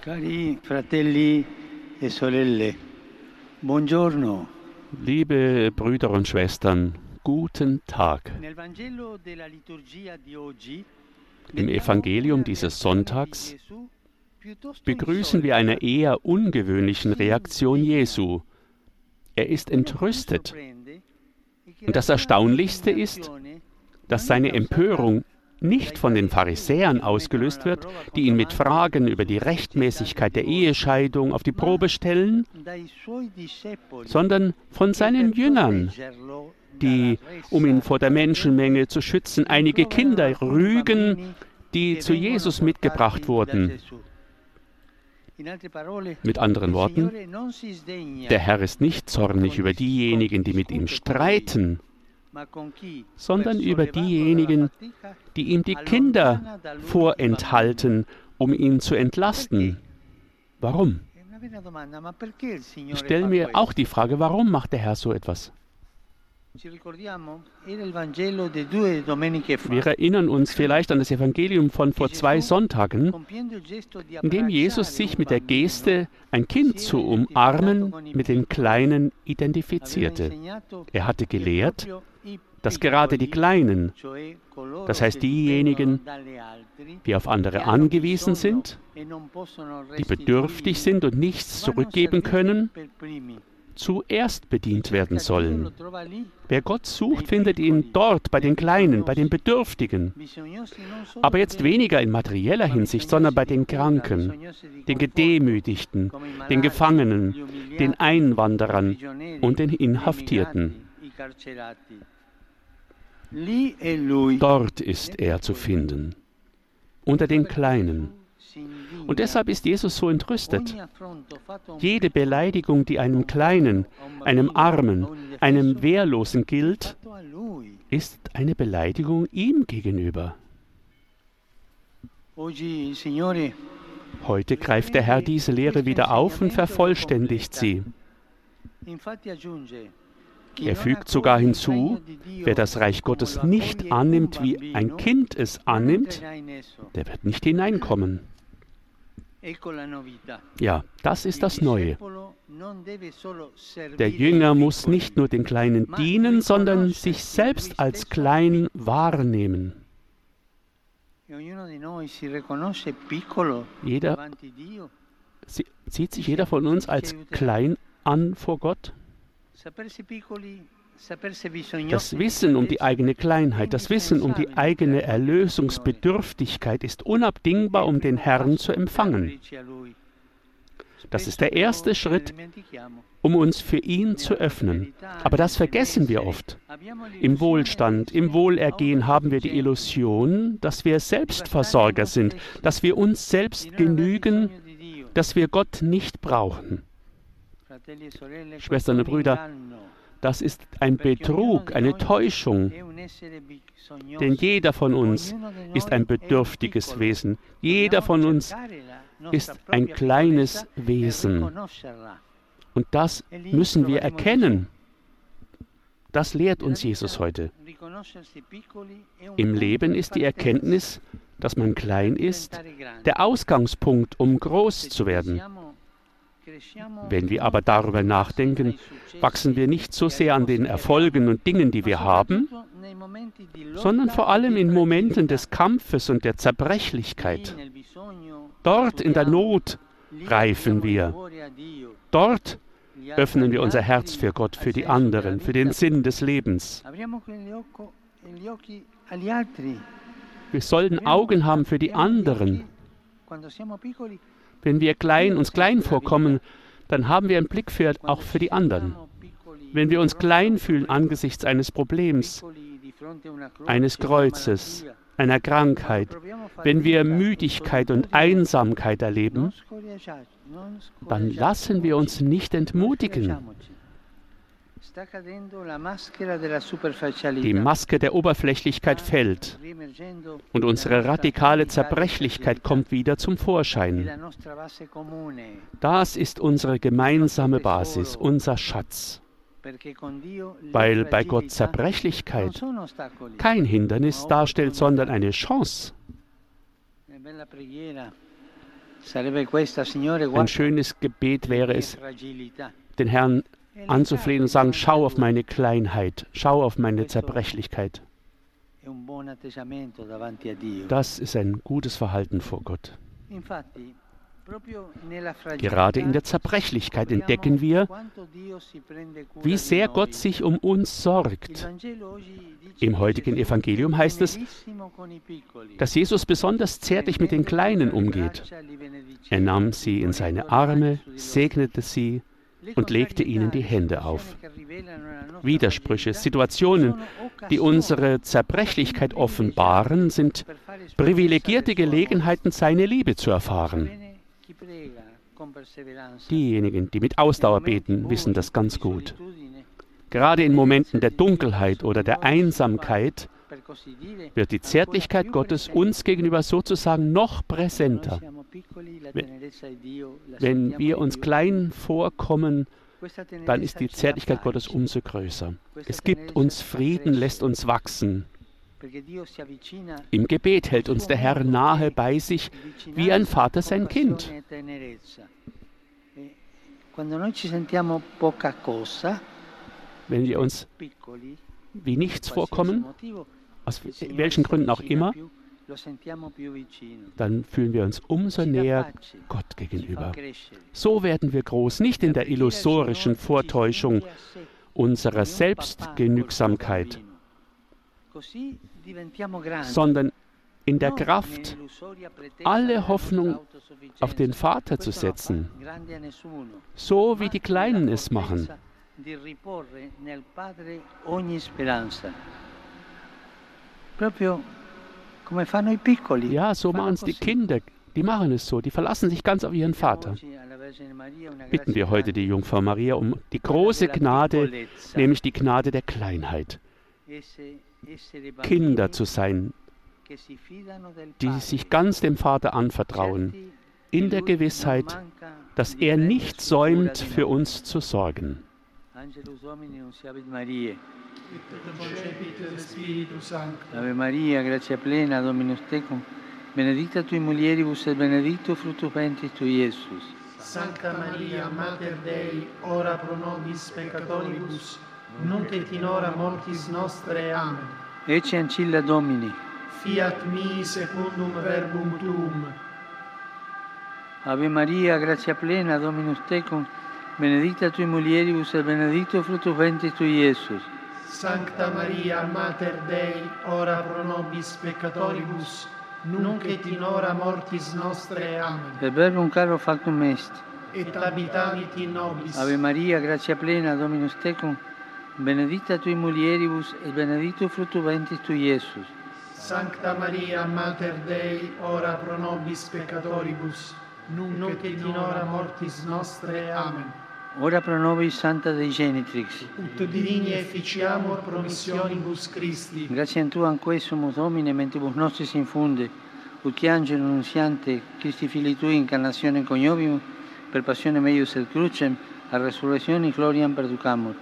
Cari fratelli e sorelle, buongiorno. Liebe Brüder und Schwestern, guten Tag. Im Evangelium dieses Sonntags begrüßen wir eine eher ungewöhnlichen Reaktion Jesu. Er ist entrüstet. Und das Erstaunlichste ist, dass seine Empörung nicht von den Pharisäern ausgelöst wird, die ihn mit Fragen über die Rechtmäßigkeit der Ehescheidung auf die Probe stellen, sondern von seinen Jüngern, die, um ihn vor der Menschenmenge zu schützen, einige Kinder rügen, die zu Jesus mitgebracht wurden. Mit anderen Worten, der Herr ist nicht zornig über diejenigen, die mit ihm streiten, sondern über diejenigen, die ihm die Kinder vorenthalten, um ihn zu entlasten. Warum? Ich stelle mir auch die Frage, warum macht der Herr so etwas? Wir erinnern uns vielleicht an das Evangelium von vor zwei Sonntagen, in dem Jesus sich mit der Geste, ein Kind zu umarmen, mit den Kleinen identifizierte. Er hatte gelehrt, dass gerade die Kleinen, das heißt diejenigen, die auf andere angewiesen sind, die bedürftig sind und nichts zurückgeben können, zuerst bedient werden sollen. Wer Gott sucht, findet ihn dort, bei den Kleinen, bei den Bedürftigen. Aber jetzt weniger in materieller Hinsicht, sondern bei den Kranken, den Gedemütigten, den Gefangenen, den Einwanderern und den Inhaftierten. Dort ist er zu finden, unter den Kleinen. Und deshalb ist Jesus so entrüstet. Jede Beleidigung, die einem Kleinen, einem Armen, einem Wehrlosen gilt, ist eine Beleidigung ihm gegenüber. Heute greift der Herr diese Lehre wieder auf und vervollständigt sie. Er fügt sogar hinzu, wer das Reich Gottes nicht annimmt, wie ein Kind es annimmt, der wird nicht hineinkommen. Ja, das ist das Neue. Der Jünger muss nicht nur den Kleinen dienen, sondern sich selbst als klein wahrnehmen. Jeder, sieht sich jeder von uns als klein an vor Gott? Das Wissen um die eigene Kleinheit, das Wissen um die eigene Erlösungsbedürftigkeit ist unabdingbar, um den Herrn zu empfangen. Das ist der erste Schritt, um uns für ihn zu öffnen. Aber das vergessen wir oft. Im Wohlstand, im Wohlergehen haben wir die Illusion, dass wir Selbstversorger sind, dass wir uns selbst genügen, dass wir Gott nicht brauchen. Schwestern und Brüder, das ist ein Betrug, eine Täuschung. Denn jeder von uns ist ein bedürftiges Wesen. Jeder von uns ist ein kleines Wesen. Und das müssen wir erkennen. Das lehrt uns Jesus heute. Im Leben ist die Erkenntnis, dass man klein ist, der Ausgangspunkt, um groß zu werden. Wenn wir aber darüber nachdenken, wachsen wir nicht so sehr an den Erfolgen und Dingen, die wir haben, sondern vor allem in Momenten des Kampfes und der Zerbrechlichkeit. Dort in der Not reifen wir. Dort öffnen wir unser Herz für Gott, für die anderen, für den Sinn des Lebens. Wir sollten Augen haben für die anderen. Wenn wir klein, uns klein vorkommen, dann haben wir einen Blick für, auch für die anderen. Wenn wir uns klein fühlen angesichts eines Problems, eines Kreuzes, einer Krankheit, wenn wir Müdigkeit und Einsamkeit erleben, dann lassen wir uns nicht entmutigen. Die Maske der Oberflächlichkeit fällt und unsere radikale Zerbrechlichkeit kommt wieder zum Vorschein. Das ist unsere gemeinsame Basis, unser Schatz. Weil bei Gott Zerbrechlichkeit kein Hindernis darstellt, sondern eine Chance. Ein schönes Gebet wäre es, den Herrn anzuflehen und sagen, schau auf meine Kleinheit, schau auf meine Zerbrechlichkeit. Das ist ein gutes Verhalten vor Gott. Gerade in der Zerbrechlichkeit entdecken wir, wie sehr Gott sich um uns sorgt. Im heutigen Evangelium heißt es, dass Jesus besonders zärtlich mit den Kleinen umgeht. Er nahm sie in seine Arme, segnete sie und legte ihnen die Hände auf. Widersprüche, Situationen, die unsere Zerbrechlichkeit offenbaren, sind privilegierte Gelegenheiten, seine Liebe zu erfahren. Diejenigen, die mit Ausdauer beten, wissen das ganz gut. Gerade in Momenten der Dunkelheit oder der Einsamkeit wird die Zärtlichkeit Gottes uns gegenüber sozusagen noch präsenter. Wenn wir uns klein vorkommen, dann ist die Zärtlichkeit Gottes umso größer. Es gibt uns Frieden, lässt uns wachsen. Im Gebet hält uns der Herr nahe bei sich, wie ein Vater sein Kind. Wenn wir uns wie nichts vorkommen, aus welchen Gründen auch immer, dann fühlen wir uns umso näher Gott gegenüber. So werden wir groß, nicht in der illusorischen Vortäuschung unserer Selbstgenügsamkeit, sondern in der Kraft, alle Hoffnung auf den Vater zu setzen, so wie die Kleinen es machen. Ja, so machen es die Kinder. Die machen es so. Die verlassen sich ganz auf ihren Vater. Bitten wir heute die Jungfrau Maria um die große Gnade, nämlich die Gnade der Kleinheit. Kinder zu sein, die sich ganz dem Vater anvertrauen, in der Gewissheit, dass er nicht säumt, für uns zu sorgen. Ave Maria, gratia plena, Dominus tecum, benedicta tui mulieribus et benedictus fructus ventris tui, Iesus. Sancta Maria, Mater Dei, ora pro nobis peccatoribus, nunc et in hora mortis nostre. Amen. Ecce ancilla Domini. Fiat mi secundum verbum tuum. Ave Maria, gratia plena, Dominus tecum, benedicta tui mulieribus et benedictus fructus ventris tui, Iesus. Sancta Maria, Mater Dei, ora pro nobis peccatoribus, nunc et in hora mortis nostre. Amen. Per verbum caro factum est. Et habitavit in nobis. Ave Maria, gratia plena, Dominus tecum, benedicta tui mulieribus et benedictus fructus ventris tui, Iesus. Sancta Maria, Mater Dei, ora pro nobis peccatoribus, nunc et in hora mortis nostre. Amen. Ora pro nobis Santa Dei Genitrix. Ut divini efficiamur promissionibus Christi. Grazie a Tu anque sumus Domine, mentibus nostris infunde, ut che angelo nunziante, Christi Fili Tui, incarnazione coniovimus, per passione meius et crucem, a resurrezione gloriam perducamur.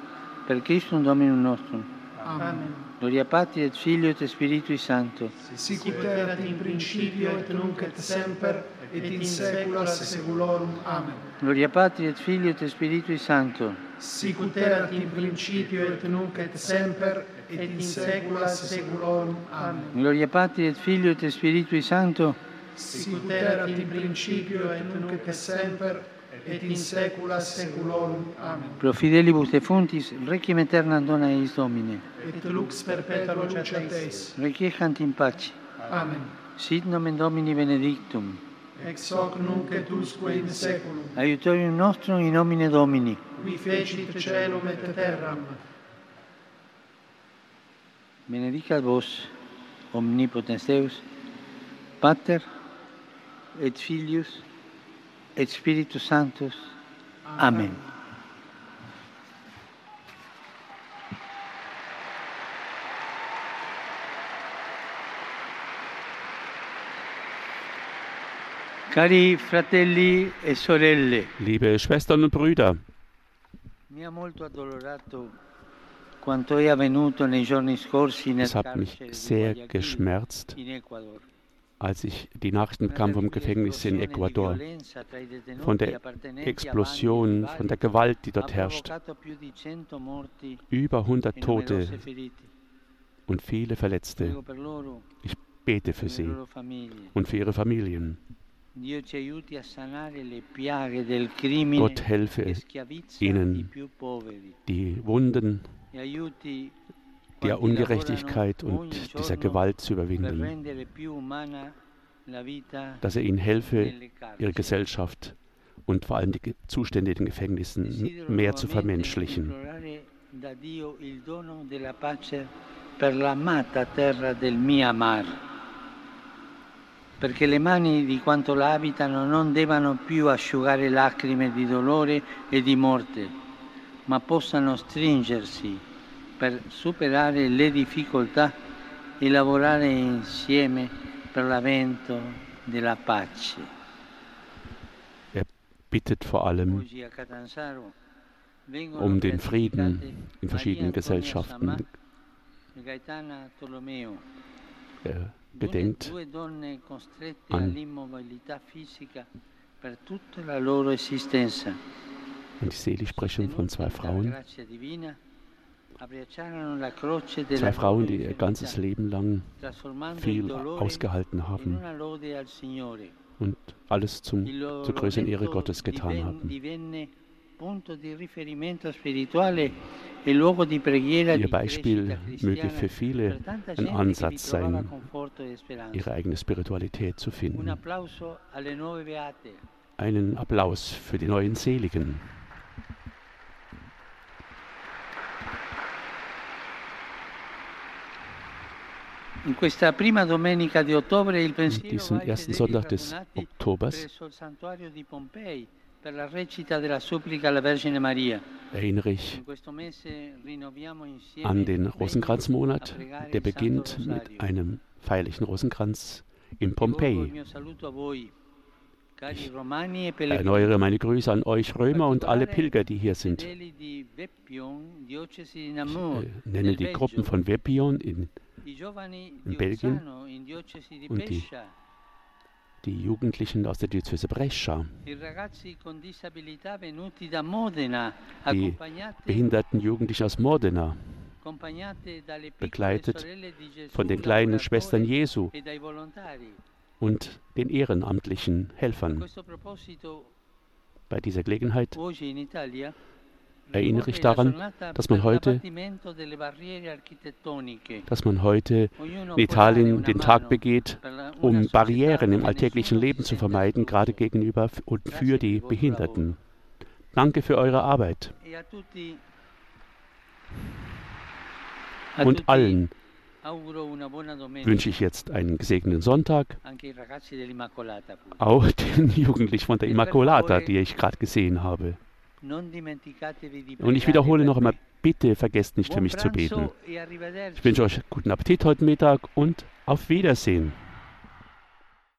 Per Christum Dominum nostrum. Amen. Gloria Patri et Filio et Spiritui Sancto. Sicut erat in principio et nunc et semper et in saecula saeculorum. Amen. Gloria Patri et Filio et Spiritui Sancto. Sicut erat in principio et nunc et semper et in saecula saeculorum. Amen. Gloria Patri et Filio et Spiritui Sancto. Sicut erat in principio et nunc et semper et in saecula saeculorum. Amen. Pro fidelibus defuntis, requiem aeternam dona eis Domine. Et lux perpetua lucet eis. Requiescant in pace. Amen. Sit nomen Domini benedictum. Ex hoc nunc et usque in saeculum. Aiutorium nostrum in nomine Domini. Qui fecit celum et terram. Benedicat vos, omnipotens Deus, Pater et Filius et Spiritus Sanctus. Amen. Cari Liebe Schwestern und Brüder, es hat mich sehr geschmerzt, als ich die Nachrichten bekam vom Gefängnis in Ecuador, von der Explosion, von der Gewalt, die dort herrscht. Über 100 Tote und viele Verletzte. Ich bete für sie und für ihre Familien. Gott helfe ihnen, die Wunden der Ungerechtigkeit und dieser Gewalt zu überwinden, dass er ihnen helfe, ihre Gesellschaft und vor allem die Zustände in den Gefängnissen mehr zu vermenschlichen. per l'amata terra del Myanmar, perché le mani di quanto la abitano non devono più asciugare lacrime di dolore e di morte, ma possano stringersi per superare le difficoltà e lavorare insieme per l'avvento della pace. Er bittet vor allem um den Frieden in verschiedenen Gesellschaften. Er gedenkt an und die Seligsprechung von zwei Frauen, Zwei Frauen, die ihr ganzes Leben lang viel ausgehalten haben und alles zum, zur größeren Ehre Gottes getan haben. Ihr Beispiel möge für viele ein Ansatz sein, ihre eigene Spiritualität zu finden. Einen Applaus für die neuen Seligen. In diesem ersten Sonntag des Oktobers erinnere ich an den Rosenkranzmonat, der beginnt mit einem feierlichen Rosenkranz in Pompeji. Ich erneuere meine Grüße an euch Römer und alle Pilger, die hier sind. Ich äh, nenne die Gruppen von Vepion in in Belgien und die, die Jugendlichen aus der Diözese Brescia, die behinderten Jugendlichen aus Modena, begleitet von den kleinen Schwestern Jesu e und den ehrenamtlichen Helfern. Bei dieser Gelegenheit erinnere ich daran, dass man heute, dass man heute in Italien den Tag begeht, um Barrieren im alltäglichen Leben zu vermeiden, gerade gegenüber und für die Behinderten. Danke für eure Arbeit. Und allen wünsche ich jetzt einen gesegneten Sonntag, auch den Jugendlichen von der Immacolata, die ich gerade gesehen habe. Und ich wiederhole noch einmal, bitte vergesst nicht für mich zu beten. E ich wünsche euch guten Appetit heute Mittag und auf Wiedersehen.